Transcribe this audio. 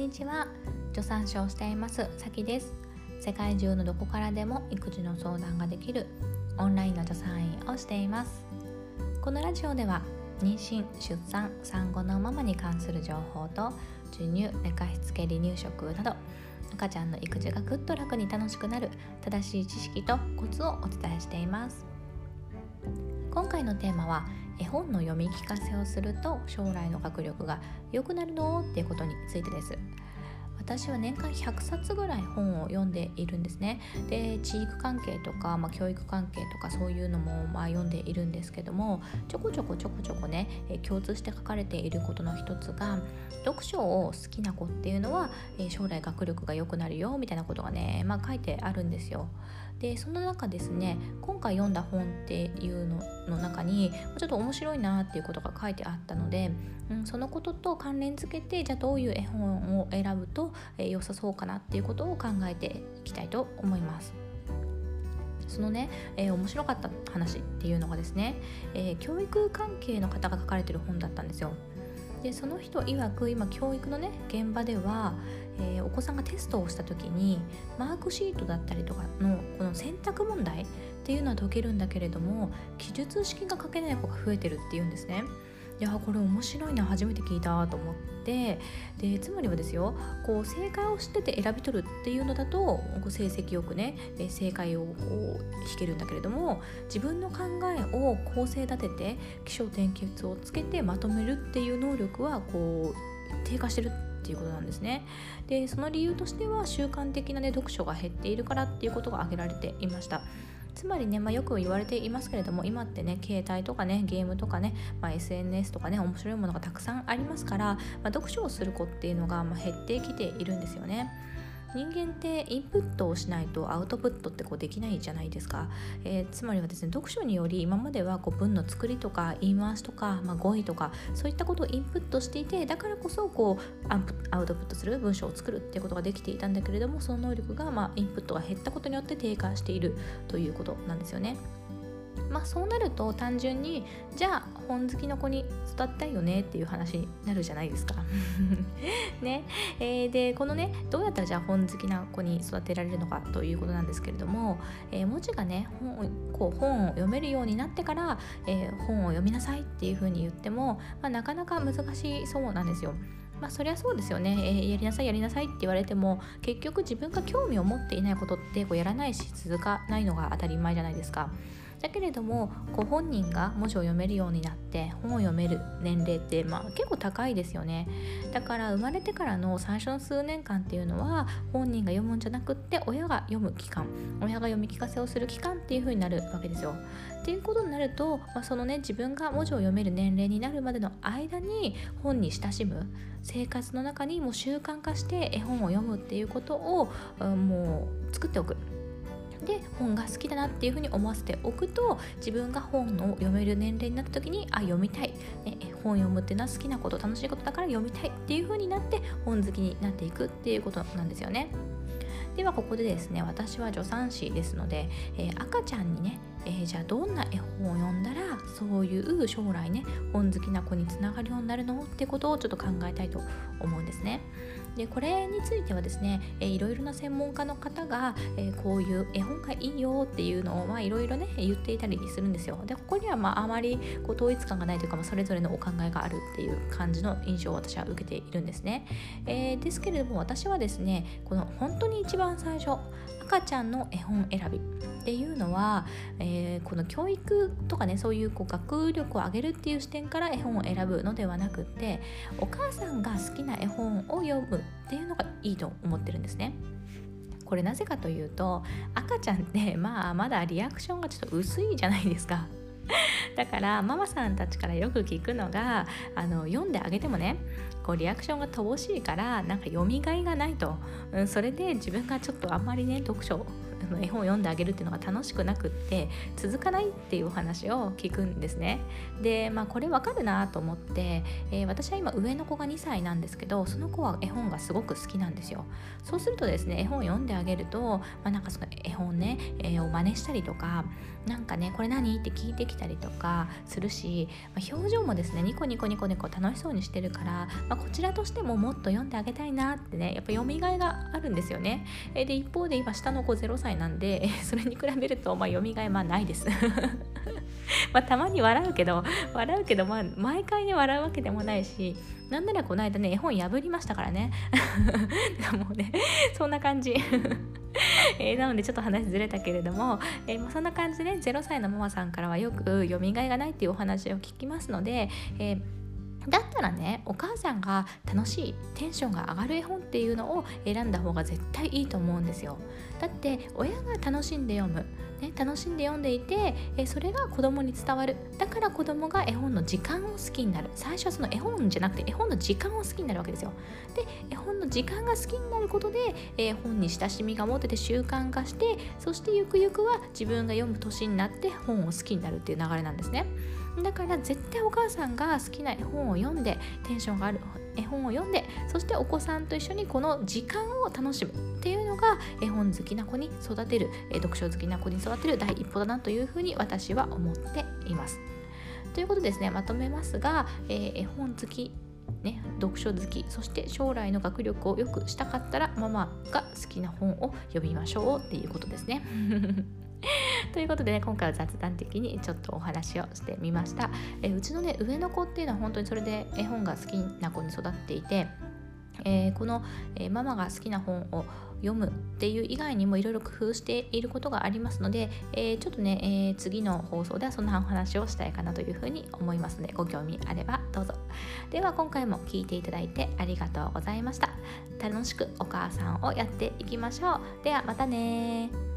にちは。助産師をしています。さきです。世界中のどこからでも育児の相談ができる。オンラインの助産院をしています。このラジオでは妊娠出産産後のママに関する情報と授乳寝かしつけ離乳食など赤ちゃんの育児がぐっと楽に楽しくなる正しい知識とコツをお伝えしています。今回のテーマは絵本の読み聞かせをすると将来の学力が良くなるの？っていうことについてです。私は年間100冊ぐらい本を読んでいるんですね。で地域関係とか、まあ、教育関係とかそういうのもまあ読んでいるんですけどもちょこちょこちょこちょこね、共通して書かれていることの一つが読書を好きな子っていうのは、将来学力が良くなるよみたいなことがね、まあ、書いてあるんですよ。でその中ですね今回読んだ本っていうのの中にちょっと面白いなっていうことが書いてあったので、うん、そのことと関連づけてじゃあどういう絵本を選ぶと、え、良さそうかなっていうことを考えていきたいと思います。そのね、えー、面白かった話っていうのがですね、えー、教育関係の方が書かれてる本だったんですよ。でその人曰く今教育のね現場では、えー、お子さんがテストをした時にマークシートだったりとかのこの選択問題っていうのは解けるんだけれども記述式が書けない子が増えてるっていうんですね。いやこれ面白いな初めて聞いたと思ってでつまりはですよこう正解を知ってて選び取るっていうのだとこう成績よくね正解をこう引けるんだけれども自分の考えを構成立てて起承転結をつけてまとめるっていう能力はこう低下してるっていうことなんですね。でその理由としては習慣的な、ね、読書が減っているからっていうことが挙げられていました。つまりね、まあ、よく言われていますけれども今ってね携帯とかねゲームとかね、まあ、SNS とかね面白いものがたくさんありますから、まあ、読書をする子っていうのがま減ってきているんですよね。人間ってインプットをしないとアウトプットってこうできないじゃないですか、えー、つまりはですね読書により今まではこう文の作りとか言い回しとか、まあ、語彙とかそういったことをインプットしていてだからこそこうアウトプットする文章を作るっていうことができていたんだけれどもその能力が、まあ、インプットが減ったことによって低下しているということなんですよね。まあそうなると単純にじゃあ本好きの子に育ったいよねっていう話になるじゃないですか。ねえー、でこのねどうやったらじゃあ本好きな子に育てられるのかということなんですけれども、えー、文字がね本こう本を読めるようになってから、えー、本を読みなさいっていうふうに言っても、まあ、なかなか難しそうなんですよ。まあそりゃそうですよね、えー、やりなさいやりなさいって言われても結局自分が興味を持っていないことってこうやらないし続かないのが当たり前じゃないですか。だけれどもご本人が文字を読めるようになって本を読める年齢って、まあ、結構高いですよね。だから生まれてからの最初の数年間っていうのは本人が読むんじゃなくって親が読む期間親が読み聞かせをする期間っていう風になるわけですよ。っていうことになると、まあ、そのね自分が文字を読める年齢になるまでの間に本に親しむ生活の中にもう習慣化して絵本を読むっていうことを、もう作っておく。本が好きだなっていうふうに思わせておくと自分が本を読める年齢になった時にあ読みたい、ね、本読むっていうのは好きなこと楽しいことだから読みたいっていうふうになって本好きになっていくっていうことなんですよね。ではここでですね私は助産師ですので、えー、赤ちゃんにねえー、じゃあどんな絵本を読んだらそういう将来ね本好きな子につながるようになるの？ってことをちょっと考えたいと思うんですね。でこれについてはですね、えー、いろいろな専門家の方が、えー、こういう絵本がいいよっていうのを、まあ、いろいろね言っていたりするんですよ。でここには、まあ、あまりこう統一感がないというか、まあ、それぞれのお考えがあるっていう感じの印象を私は受けているんですね。えー、ですけれども私はですねこの本当に一番最初赤ちゃんの絵本選びっていうのは、えー、この教育とかねそういうこう学力を上げるっていう視点から絵本を選ぶのではなくってお母さんが好きな絵本を読むっていうのがいいと思ってるんですね。これなぜかというと赤ちゃんって まあまだリアクションがちょっと薄いじゃないですか。だからママさんたちからよく聞くのがあの読んであげてもねこうリアクションが乏しいからなんか読みがいがないと、うん、それで自分がちょっとあんまりね読書絵本を読んであげるっていうのが楽しくなくって続かないっていうお話を聞くんですねでまあこれわかるなと思って、えー、私は今上の子が2歳なんですけどその子は絵本がすごく好きなんですよそうするとですね絵本を読んであげると、まあ、なんかその絵本ね、えー、を真似したりとかなんかねこれ何って聞いてきたりとかするし、まあ、表情もですねニコニコニコニコ楽しそうにしてるから、まあ、こちらとしてももっと読んであげたいなってねやっぱ読みがいがあるんですよね。えで一方で今下の子0歳なんで それに比べると、まあ、読みがいまあないです。まあたまに笑うけど笑うけど、まあ、毎回ね笑うわけでもないしなんならこの間ね絵本破りましたからね もうねそんな感じえー、なのでちょっと話ずれたけれども、えー、そんな感じでね0歳のママさんからはよく読みがいがないっていうお話を聞きますので、えーだったらねお母さんが楽しいテンションが上がる絵本っていうのを選んだ方が絶対いいと思うんですよ。だって親が楽しんで読む、ね、楽しんで読んでいてえそれが子供に伝わる。だから子供が絵本の時間を好きになる。最初はその絵本じゃなくて絵本の時間を好きになるわけですよ。で絵本の時間が好きになることで絵本に親しみが持てて習慣化してそしてゆくゆくは自分が読む年になって本を好きになるっていう流れなんですね。だから絶対お母さんが好きな絵本を読んでテンションがある絵本を読んでそしてお子さんと一緒にこの時間を楽しむっていうのが絵本好きな子に育てる読書好きな子に育てる第一歩だなというふうに私は思っています。ということですねまとめますが、えー、絵本好きね、読書好きそして将来の学力を良くしたかったらママが好きな本を読みましょうっていうことですね。ということでね今回は雑談的にちょっとお話をしてみました。えうちのね上の子っていうのは本当にそれで絵本が好きな子に育っていてえー、この、えー、ママが好きな本を読むっていう以外にもいろいろ工夫していることがありますので、えー、ちょっとね、えー、次の放送ではそんなお話をしたいかなというふうに思いますのでご興味あればどうぞ。では今回も聞いていただいてありがとうございました。楽しくお母さんをやっていきましょう。ではまたね